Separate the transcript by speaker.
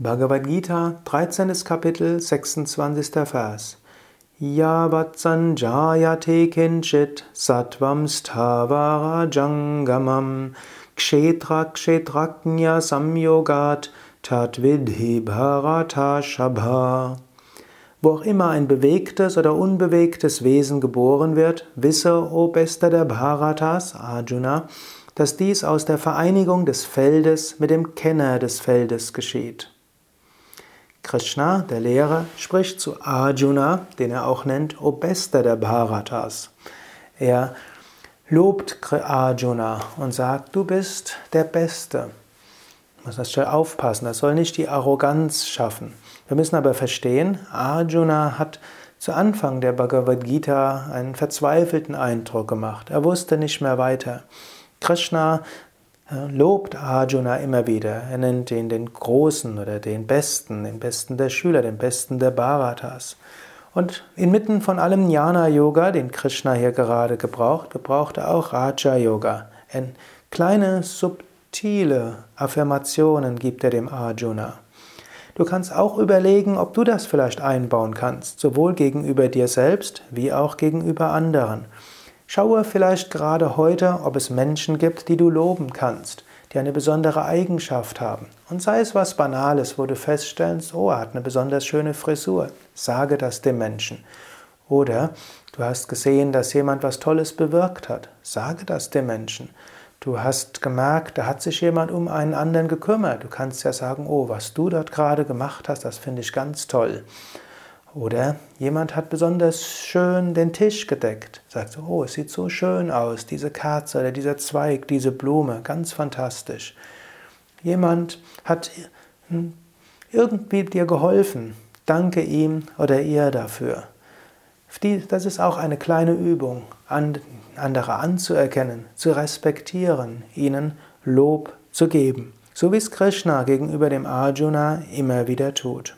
Speaker 1: Bhagavad Gita, 13. Kapitel, 26. Vers. Yavat sanjayate kinchit sattvam sthavara jangamam kshetra kshetraknya samyogat tadvidhi bharata shabha. Wo auch immer ein bewegtes oder unbewegtes Wesen geboren wird, wisse, o Bester der Bharatas, Arjuna, dass dies aus der Vereinigung des Feldes mit dem Kenner des Feldes geschieht. Krishna, der Lehrer, spricht zu Arjuna, den er auch nennt, O Bester der Bharatas. Er lobt Arjuna und sagt, du bist der Beste. Du musst das aufpassen, das soll nicht die Arroganz schaffen. Wir müssen aber verstehen, Arjuna hat zu Anfang der Bhagavad Gita einen verzweifelten Eindruck gemacht. Er wusste nicht mehr weiter. Krishna lobt Arjuna immer wieder. Er nennt ihn den Großen oder den Besten, den Besten der Schüler, den Besten der Bharatas. Und inmitten von allem Jnana-Yoga, den Krishna hier gerade gebraucht, gebraucht er auch Raja-Yoga. Kleine, subtile Affirmationen gibt er dem Arjuna. Du kannst auch überlegen, ob du das vielleicht einbauen kannst, sowohl gegenüber dir selbst wie auch gegenüber anderen. Schaue vielleicht gerade heute, ob es Menschen gibt, die du loben kannst, die eine besondere Eigenschaft haben. Und sei es was Banales, wo du feststellst, oh, er hat eine besonders schöne Frisur. Sage das dem Menschen. Oder du hast gesehen, dass jemand was Tolles bewirkt hat. Sage das dem Menschen. Du hast gemerkt, da hat sich jemand um einen anderen gekümmert. Du kannst ja sagen, oh, was du dort gerade gemacht hast, das finde ich ganz toll. Oder jemand hat besonders schön den Tisch gedeckt. Sagt so, oh, es sieht so schön aus, diese Kerze oder dieser Zweig, diese Blume, ganz fantastisch. Jemand hat irgendwie dir geholfen. Danke ihm oder ihr dafür. Das ist auch eine kleine Übung, andere anzuerkennen, zu respektieren, ihnen Lob zu geben, so wie es Krishna gegenüber dem Arjuna immer wieder tut.